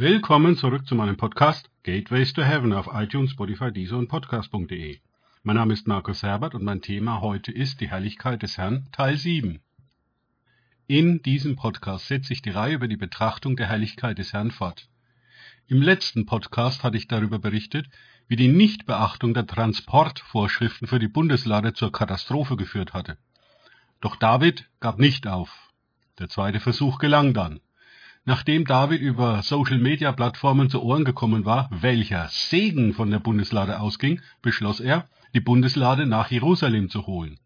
Willkommen zurück zu meinem Podcast Gateways to Heaven auf iTunes, Spotify, Deezer und Podcast.de. Mein Name ist Markus Herbert und mein Thema heute ist die Herrlichkeit des Herrn, Teil 7. In diesem Podcast setze ich die Reihe über die Betrachtung der Herrlichkeit des Herrn fort. Im letzten Podcast hatte ich darüber berichtet, wie die Nichtbeachtung der Transportvorschriften für die Bundeslade zur Katastrophe geführt hatte. Doch David gab nicht auf. Der zweite Versuch gelang dann. Nachdem David über Social-Media-Plattformen zu Ohren gekommen war, welcher Segen von der Bundeslade ausging, beschloss er, die Bundeslade nach Jerusalem zu holen.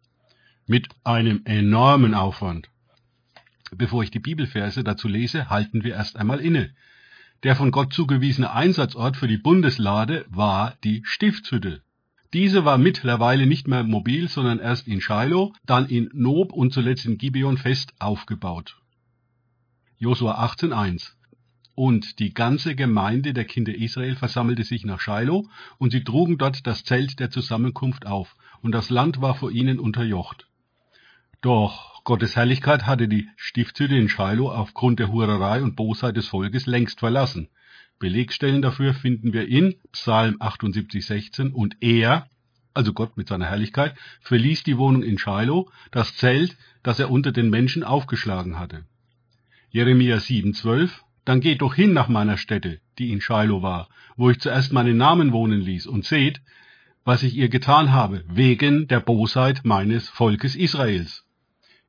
Mit einem enormen Aufwand. Bevor ich die Bibelverse dazu lese, halten wir erst einmal inne. Der von Gott zugewiesene Einsatzort für die Bundeslade war die Stiftshütte. Diese war mittlerweile nicht mehr mobil, sondern erst in Shiloh, dann in Nob und zuletzt in Gibeon fest aufgebaut. Josua 18,1 Und die ganze Gemeinde der Kinder Israel versammelte sich nach Shiloh, und sie trugen dort das Zelt der Zusammenkunft auf, und das Land war vor ihnen unterjocht. Doch Gottes Herrlichkeit hatte die Stiftshütte in Shiloh aufgrund der Hurerei und Bosheit des Volkes längst verlassen. Belegstellen dafür finden wir in Psalm 78,16 und er, also Gott mit seiner Herrlichkeit, verließ die Wohnung in Shiloh, das Zelt, das er unter den Menschen aufgeschlagen hatte. Jeremia 7,12 Dann geht doch hin nach meiner Stätte, die in Shiloh war, wo ich zuerst meinen Namen wohnen ließ, und seht, was ich ihr getan habe, wegen der Bosheit meines Volkes Israels.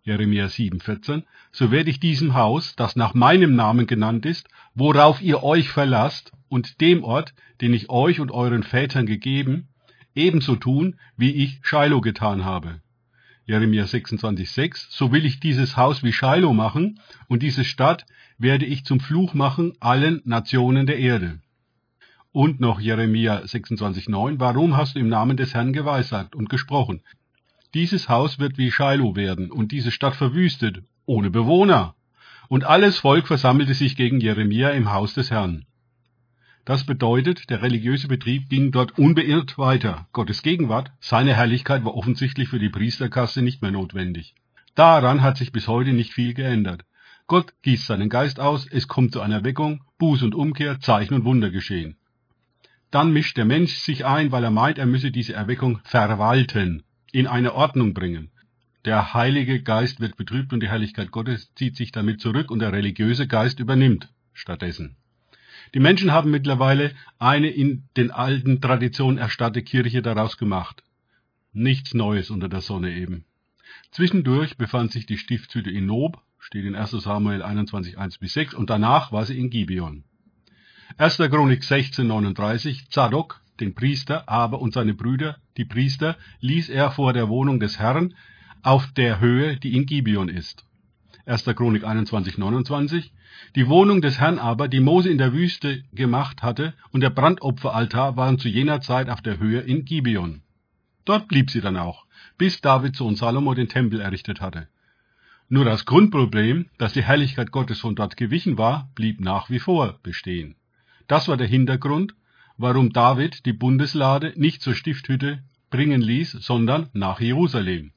Jeremia 7,14, so werde ich diesem Haus, das nach meinem Namen genannt ist, worauf ihr euch verlasst, und dem Ort, den ich euch und euren Vätern gegeben, ebenso tun, wie ich Shiloh getan habe. Jeremia 26,6, so will ich dieses Haus wie Shiloh machen, und diese Stadt werde ich zum Fluch machen allen Nationen der Erde. Und noch Jeremia 26,9, warum hast du im Namen des Herrn geweissagt und gesprochen? Dieses Haus wird wie Shiloh werden und diese Stadt verwüstet, ohne Bewohner. Und alles Volk versammelte sich gegen Jeremia im Haus des Herrn. Das bedeutet, der religiöse Betrieb ging dort unbeirrt weiter. Gottes Gegenwart, seine Herrlichkeit war offensichtlich für die Priesterkaste nicht mehr notwendig. Daran hat sich bis heute nicht viel geändert. Gott gießt seinen Geist aus, es kommt zu einer Weckung, Buß und Umkehr, Zeichen und Wunder geschehen. Dann mischt der Mensch sich ein, weil er meint, er müsse diese Erweckung verwalten in eine Ordnung bringen. Der Heilige Geist wird betrübt und die Herrlichkeit Gottes zieht sich damit zurück und der religiöse Geist übernimmt stattdessen. Die Menschen haben mittlerweile eine in den alten Traditionen erstarrte Kirche daraus gemacht. Nichts Neues unter der Sonne eben. Zwischendurch befand sich die Stiftshütte in Nob, steht in 1 Samuel 21, 1 bis 6, und danach war sie in Gibeon. 1. Chronik 16, 39, Zadok, den Priester, aber und seine Brüder, die Priester, ließ er vor der Wohnung des Herrn auf der Höhe, die in Gibeon ist. 1. Chronik 21, 29. Die Wohnung des Herrn aber, die Mose in der Wüste gemacht hatte, und der Brandopferaltar waren zu jener Zeit auf der Höhe in Gibeon. Dort blieb sie dann auch, bis David Sohn Salomo den Tempel errichtet hatte. Nur das Grundproblem, dass die Herrlichkeit Gottes von dort gewichen war, blieb nach wie vor bestehen. Das war der Hintergrund, warum David die Bundeslade nicht zur Stifthütte bringen ließ, sondern nach Jerusalem.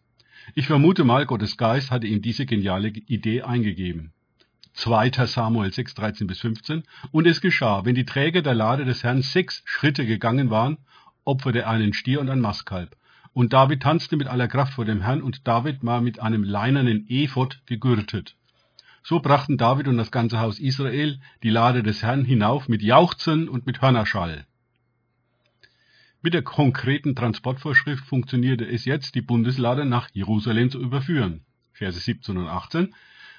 Ich vermute mal, Gottes Geist hatte ihm diese geniale Idee eingegeben. 2. Samuel 6, 13 bis 15. Und es geschah, wenn die Träger der Lade des Herrn sechs Schritte gegangen waren, opferte er einen Stier und ein Mastkalb. Und David tanzte mit aller Kraft vor dem Herrn, und David war mit einem leinernen Ephod gegürtet. So brachten David und das ganze Haus Israel die Lade des Herrn hinauf mit Jauchzen und mit Hörnerschall. Mit der konkreten Transportvorschrift funktionierte es jetzt, die Bundeslade nach Jerusalem zu überführen. Verse 17 und 18.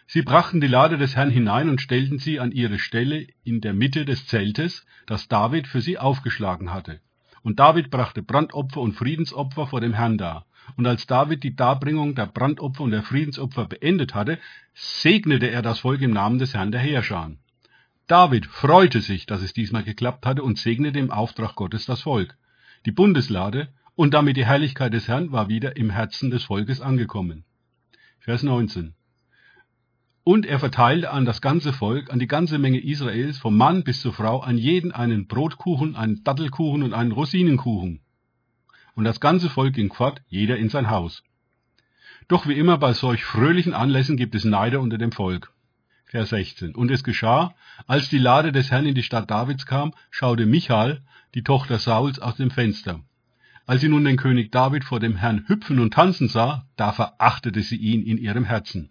Sie brachten die Lade des Herrn hinein und stellten sie an ihre Stelle in der Mitte des Zeltes, das David für sie aufgeschlagen hatte. Und David brachte Brandopfer und Friedensopfer vor dem Herrn dar. Und als David die Darbringung der Brandopfer und der Friedensopfer beendet hatte, segnete er das Volk im Namen des Herrn der Heerscharen. David freute sich, dass es diesmal geklappt hatte und segnete im Auftrag Gottes das Volk. Die Bundeslade und damit die Herrlichkeit des Herrn war wieder im Herzen des Volkes angekommen. Vers 19. Und er verteilte an das ganze Volk, an die ganze Menge Israels, vom Mann bis zur Frau, an jeden einen Brotkuchen, einen Dattelkuchen und einen Rosinenkuchen. Und das ganze Volk ging fort, jeder in sein Haus. Doch wie immer bei solch fröhlichen Anlässen gibt es Neider unter dem Volk. Vers 16. Und es geschah, als die Lade des Herrn in die Stadt Davids kam, schaute Michal, die Tochter Sauls, aus dem Fenster. Als sie nun den König David vor dem Herrn hüpfen und tanzen sah, da verachtete sie ihn in ihrem Herzen.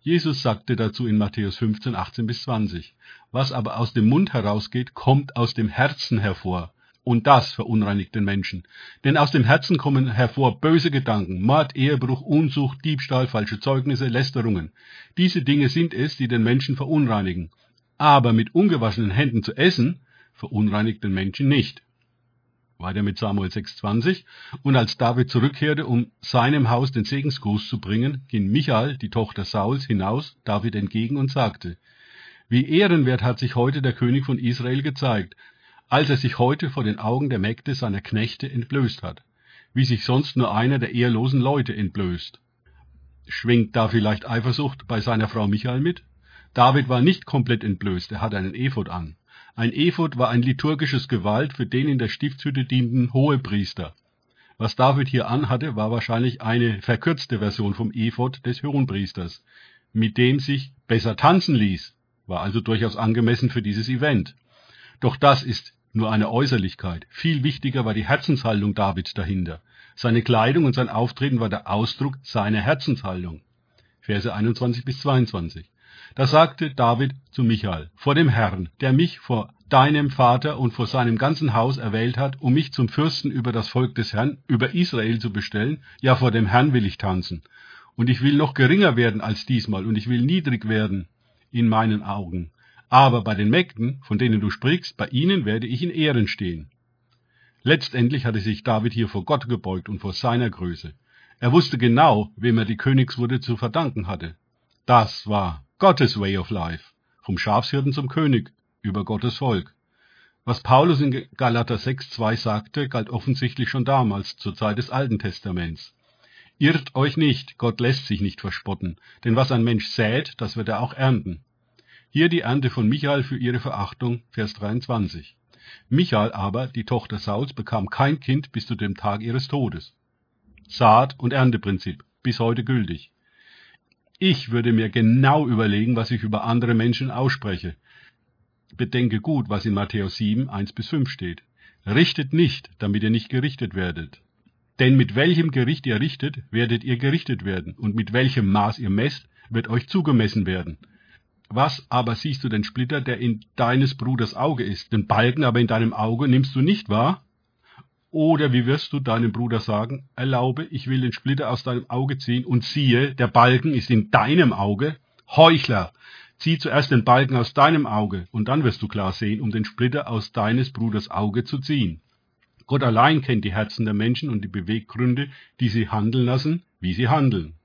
Jesus sagte dazu in Matthäus 15, 18 bis 20, was aber aus dem Mund herausgeht, kommt aus dem Herzen hervor. Und das verunreinigt den Menschen. Denn aus dem Herzen kommen hervor böse Gedanken, Mord, Ehebruch, Unsucht, Diebstahl, falsche Zeugnisse, Lästerungen. Diese Dinge sind es, die den Menschen verunreinigen. Aber mit ungewaschenen Händen zu essen, verunreinigt den Menschen nicht. Weiter mit Samuel 6,20. Und als David zurückkehrte, um seinem Haus den Segensgruß zu bringen, ging Michael, die Tochter Sauls, hinaus David entgegen und sagte, Wie ehrenwert hat sich heute der König von Israel gezeigt, als er sich heute vor den Augen der Mägde seiner Knechte entblößt hat, wie sich sonst nur einer der ehelosen Leute entblößt. Schwingt da vielleicht Eifersucht bei seiner Frau Michael mit? David war nicht komplett entblößt, er hatte einen Ephod an. Ein Ephod war ein liturgisches Gewalt für den in der Stiftshütte dienenden Hohepriester. Was David hier anhatte, war wahrscheinlich eine verkürzte Version vom Ephod des Hohenpriesters, mit dem sich besser tanzen ließ, war also durchaus angemessen für dieses Event. Doch das ist nur eine Äußerlichkeit. Viel wichtiger war die Herzenshaltung Davids dahinter. Seine Kleidung und sein Auftreten war der Ausdruck seiner Herzenshaltung. Verse 21 bis 22. Da sagte David zu Michael, vor dem Herrn, der mich vor deinem Vater und vor seinem ganzen Haus erwählt hat, um mich zum Fürsten über das Volk des Herrn, über Israel zu bestellen, ja vor dem Herrn will ich tanzen. Und ich will noch geringer werden als diesmal, und ich will niedrig werden in meinen Augen. Aber bei den Mägden, von denen du sprichst, bei ihnen werde ich in Ehren stehen. Letztendlich hatte sich David hier vor Gott gebeugt und vor seiner Größe. Er wusste genau, wem er die Königswürde zu verdanken hatte. Das war Gottes Way of Life, vom Schafshirten zum König, über Gottes Volk. Was Paulus in Galater 6,2 sagte, galt offensichtlich schon damals, zur Zeit des Alten Testaments. Irrt euch nicht, Gott lässt sich nicht verspotten, denn was ein Mensch sät, das wird er auch ernten. Hier die Ernte von Michael für ihre Verachtung, Vers 23. Michael aber, die Tochter Sauls, bekam kein Kind bis zu dem Tag ihres Todes. Saat- und Ernteprinzip, bis heute gültig. Ich würde mir genau überlegen, was ich über andere Menschen ausspreche. Bedenke gut, was in Matthäus 7, 1 bis 5 steht. Richtet nicht, damit ihr nicht gerichtet werdet. Denn mit welchem Gericht ihr richtet, werdet ihr gerichtet werden, und mit welchem Maß ihr messt, wird euch zugemessen werden. Was aber siehst du den Splitter, der in deines Bruders Auge ist, den Balken aber in deinem Auge nimmst du nicht wahr? Oder wie wirst du deinem Bruder sagen, erlaube, ich will den Splitter aus deinem Auge ziehen, und siehe, der Balken ist in deinem Auge? Heuchler! Zieh zuerst den Balken aus deinem Auge, und dann wirst du klar sehen, um den Splitter aus deines Bruders Auge zu ziehen. Gott allein kennt die Herzen der Menschen und die Beweggründe, die sie handeln lassen, wie sie handeln.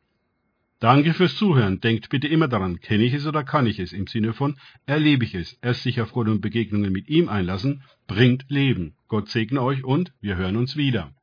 Danke fürs Zuhören. Denkt bitte immer daran, kenne ich es oder kann ich es? Im Sinne von, erlebe ich es. Erst sich auf Gott und Begegnungen mit ihm einlassen, bringt Leben. Gott segne euch und wir hören uns wieder.